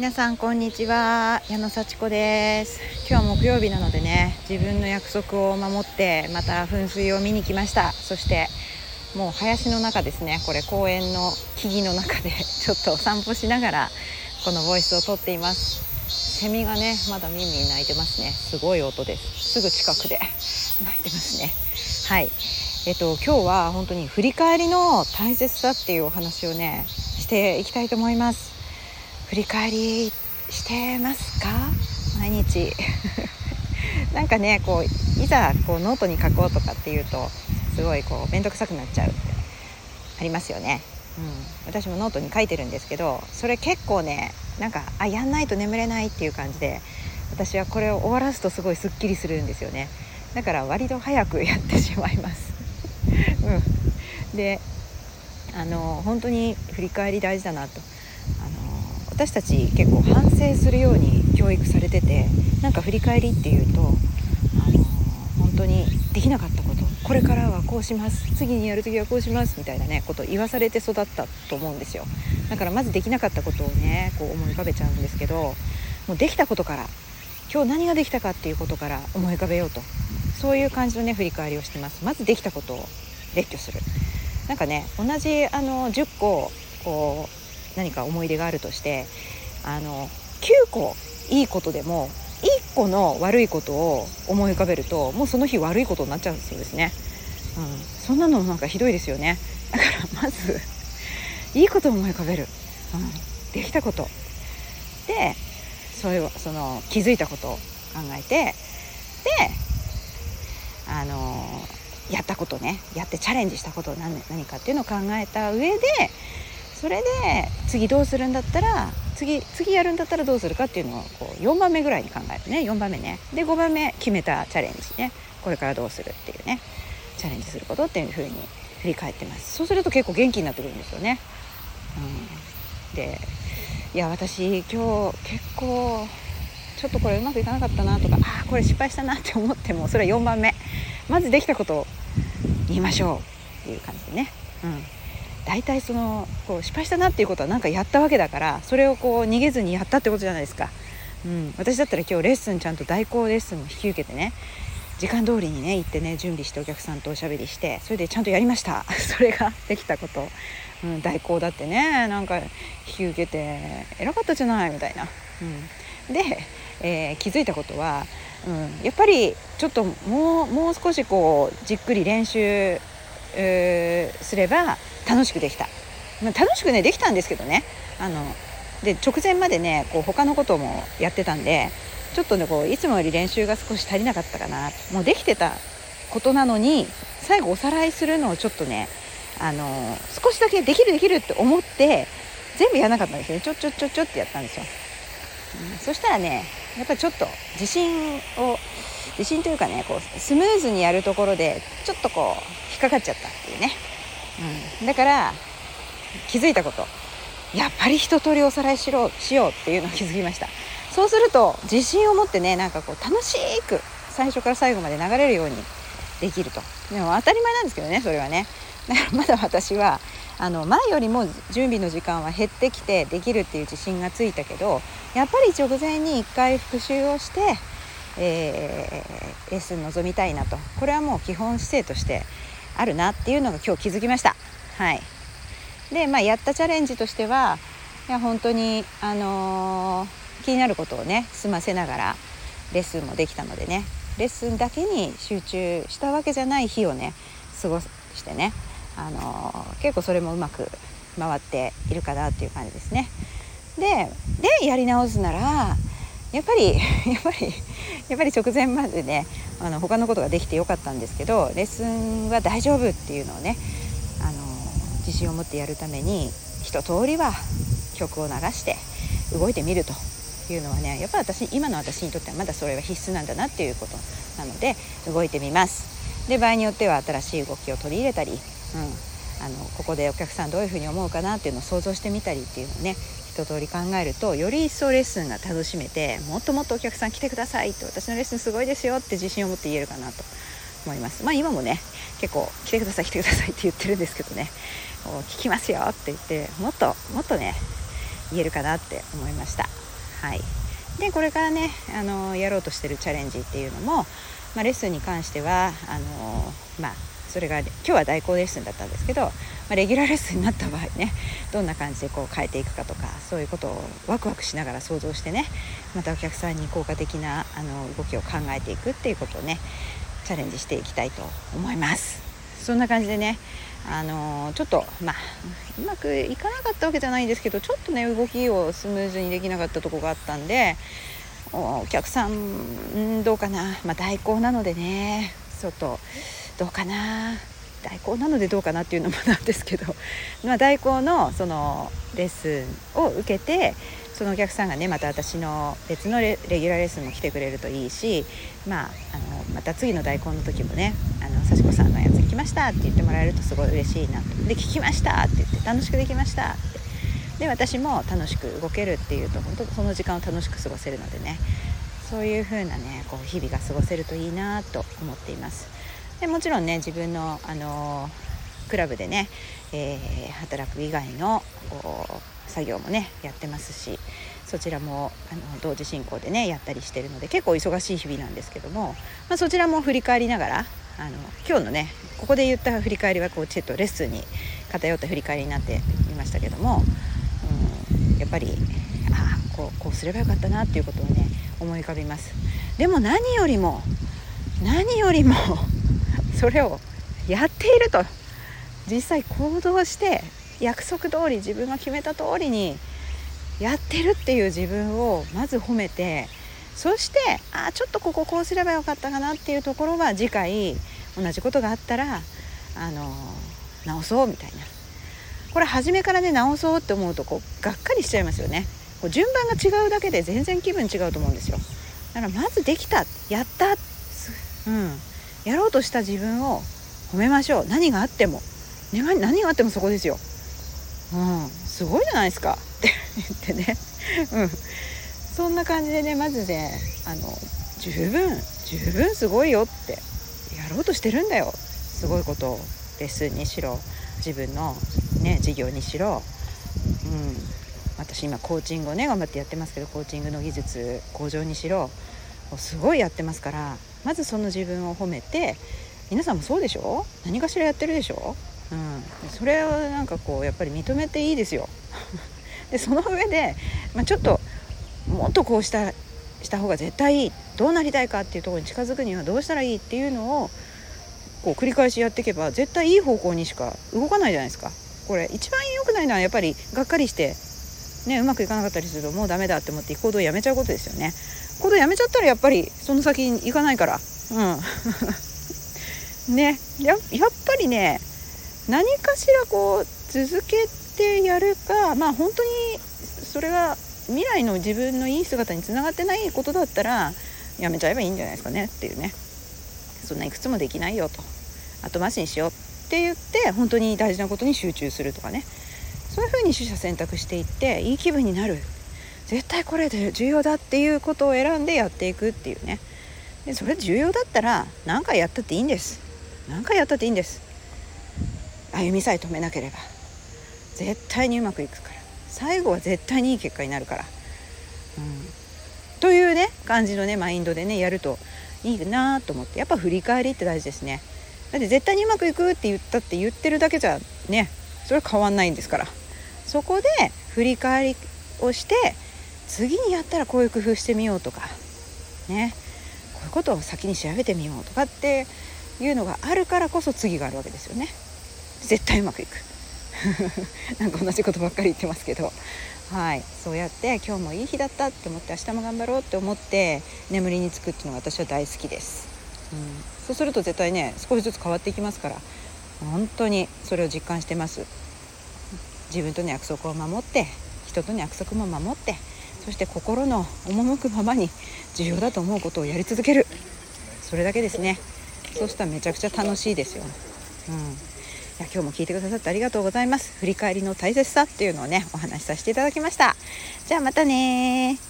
皆さんこんにちは。矢野幸子です。今日は木曜日なのでね自分の約束を守ってまた噴水を見に来ました。そしてもう林の中ですね。これ公園の木々の中でちょっと散歩しながらこのボイスをとっています。セミがねまだミンミン鳴いてますね。すごい音です。すぐ近くで 鳴いてますね。はい。えっと今日は本当に振り返りの大切さっていうお話をねしていきたいと思います。振り返りしてますか？毎日。なんかねこういざこうノートに書こうとかっていうとすごいこう面倒くさくなっちゃうってありますよね、うん、私もノートに書いてるんですけどそれ結構ねなんかあやんないと眠れないっていう感じで私はこれを終わらすとすごいすっきりするんですよね。だから割と早くやってしまいます。うん、であの本当に振り返り大事だなと。あ私たち結構反省するように教育されててなんか振り返りっていうとあの本当にできなかったことこれからはこうします次にやる時はこうしますみたいなねこと言わされて育ったと思うんですよ。だからまずできなかったことをねこう思い浮かべちゃうんですけどもうできたことから今日何ができたかっていうことから思い浮かべようとそういう感じのね振り返りをしてます。まずできたことを列挙する。なんかね同じあの10個こう何か思い出があるとしてあの9個いいことでも1個の悪いことを思い浮かべるともうその日悪いことになっちゃうんですよですね、うん、そんなのなんかひどいですよね。だからまずいいことを思い浮かべる、うん、できたこと。でそういうその気づいたことを考えてであのやったことね。やってチャレンジしたこと何何かっていうのを考えた上でそれで次どうするんだったら次次やるんだったらどうするかっていうのをこう4番目ぐらいに考えてね。4番目ね。で5番目決めたチャレンジね。これからどうするっていうね。チャレンジすることっていうふうに振り返ってます。そうすると結構元気になってくるんですよね、うん、でいや私今日結構ちょっとこれうまくいかなかったなとかああこれ失敗したなって思ってもそれは4番目。まずできたことを言いましょう。っていう感じでね。うん。大体そのこう失敗したなっていうことは何かやったわけだからそれをこう逃げずにやったってことじゃないですか、うん、私だったら今日レッスンちゃんと代行レッスンも引き受けてね時間通りにね行ってね準備してお客さんとおしゃべりしてそれでちゃんとやりました。それができたこと、うん、代行だってねなんか引き受けて偉かったじゃないみたいな、うん、で、えー、気づいたことは、うん、やっぱりちょっともうもう少しこうじっくり練習、えー、すれば楽しくできた、まあ、楽しくねできたんですけどね。あので直前までねこう他のこともやってたんでちょっとねこういつもより練習が少し足りなかったかな。もうできてたことなのに最後おさらいするのをちょっとねあの少しだけできるできるって思って全部やらなかったんですよね。ちょちょちょちょってやったんですよ、うん、そしたらねやっぱりちょっと自信を自信というかねこうスムーズにやるところでちょっとこう引っかかっちゃったっていうね。うん、だから気づいたこと。やっぱり一通りおさらいしろしようっていうのを気づきました。そうすると自信を持ってねなんかこう楽しく最初から最後まで流れるようにできると。でも当たり前なんですけどねそれはね。だからまだ私はあの前よりも準備の時間は減ってきてできるっていう自信がついたけどやっぱり直前に1回復習をして、えー、レッスン臨みたいなとこれはもう基本姿勢としてあるなっていうのが今日気づきました。はい、で、まあ、やったチャレンジとしてはいや本当に、あのー、気になることをね済ませながらレッスンもできたのでねレッスンだけに集中したわけじゃない日をね過ごしてね、あのー、結構それもうまく回っているかなっていう感じですね。ででやり直すならやっぱり やっぱりやっぱり直前までねあの他のことができてよかったんですけどレッスンは大丈夫っていうのをねあの自信を持ってやるために一通りは曲を流して動いてみるというのはねやっぱり私今の私にとってはまだそれは必須なんだなっていうことなので動いてみます。で場合によっては新しい動きを取り入れたり、うん、あのここでお客さんどういうふうに思うかなっていうのを想像してみたりっていうのをね一通り考えるとより一層レッスンが楽しめてもっともっとお客さん来てくださいって私のレッスンすごいですよって自信を持って言えるかなと思います。まあ今もね結構来てください来てくださいって言ってるんですけどね。聞きますよって言ってもっともっとね言えるかなって思いました。はい、でこれからねあのやろうとしてるチャレンジっていうのも、まあ、レッスンに関してはあのまあそれが今日は代行レッスンだったんですけど、まあ、レギュラーレッスンになった場合ねどんな感じでこう変えていくかとかそういうことをワクワクしながら想像してねまたお客さんに効果的なあの動きを考えていくっていうことをねチャレンジしていきたいと思います。そんな感じでねあのちょっとまあうまくいかなかったわけじゃないんですけどちょっとね動きをスムーズにできなかったとこがあったんでお客さんどうかな、まあ、代行なのでねちょっとどうかな。代行なのでどうかなっていうのもなんですけど、まあ、代行のそのレッスンを受けてそのお客さんがねまた私の別のレギュラーレッスンも来てくれるといいし、まあ、あのまた次の代行の時もね「あの幸子さんのやつ来ました」って言ってもらえるとすごい嬉しいなと。で「聞きました」って言って「楽しくできました」って。で私も楽しく動けるっていうと本当その時間を楽しく過ごせるのでね。そういう風なねこう日々が過ごせるといいなと思っています。でもちろんね自分の、あのクラブでね、えー、働く以外の作業もねやってますしそちらもあの同時進行でねやったりしてるので結構忙しい日々なんですけども、まあ、そちらも振り返りながらあの今日のねここで言った振り返りはこうちょっとレッスンに偏った振り返りになっていましたけども、うん、やっぱりああこうこうすればよかったなっていうことをね思い浮かびます。でも何よりも何よりもそれをやっていると。実際行動して約束通り自分が決めた通りにやってるっていう自分をまず褒めてそしてあちょっとこここうすればよかったかなっていうところは次回同じことがあったらあの直そうみたいな。これ初めからね直そうって思うとこうがっかりしちゃいますよね。こう順番が違うだけで全然気分違うと思うんですよ。だからまずできた。やった。うん。やろうとした自分を褒めましょう。何があっても。何があってもそこですよ、うん、すごいじゃないですか。って言ってね、うん、そんな感じでねまずねあの十分十分すごいよってやろうとしてるんだよ。すごいことをレッスンにしろ。自分のね授業にしろ、うん、私今コーチングをね頑張ってやってますけどコーチングの技術向上にしろ。すごいやってますから。まずその自分を褒めて皆さんもそうでしょ？何かしらやってるでしょ、うん、それをなんかこうやっぱり認めていいですよ。でその上で、まあ、ちょっともっとこうしたした方が絶対いい。どうなりたいかっていうところに近づくにはどうしたらいいっていうのをこう繰り返しやっていけば絶対いい方向にしか動かないじゃないですか。これ一番良くないのはやっぱりがっかりしてねうまくいかなかったりするともうダメだって思って行動をやめちゃうことですよね。行動やめちゃったらやっぱりその先に行かないから。うん。ね。ややっぱりね何かしらこう続けてやるかまあ本当にそれが未来の自分のいい姿につながってないことだったらやめちゃえばいいんじゃないですかねっていうね。そんないくつもできないよと。後回しにしようって言って本当に大事なことに集中するとかね。そういうふうに取捨選択していっていい気分になる。絶対これで重要だっていうことを選んでやっていくっていうね。でそれ重要だったら何回やったっていいんです。何回やったっていいんです。歩みさえ止めなければ。絶対にうまくいくから。最後は絶対にいい結果になるから、うん、というね感じのねマインドでねやるといいなと思って。やっぱ振り返りって大事ですね。だって絶対にうまくいくって言ったって言ってるだけじゃねそれ変わんないんですから。そこで振り返りをして次にやったらこういう工夫してみようとかね。こういうことを先に調べてみようとかっていうのがあるからこそ次があるわけですよね。絶対うまくいく。なんか同じことばっかり言ってますけど。はい。そうやって今日もいい日だったって思って明日も頑張ろうって思って眠りにつくっていうのが私は大好きです、うん、そうすると絶対ね少しずつ変わっていきますから本当にそれを実感してます。自分との約束を守って人との約束も守ってそして心の赴くままに重要だと思うことをやり続ける。それだけですね。そうしたらめちゃくちゃ楽しいですよ、うん、いや今日も聞いてくださってありがとうございます。振り返りの大切さっていうのをねお話しさせていただきました。じゃあまたね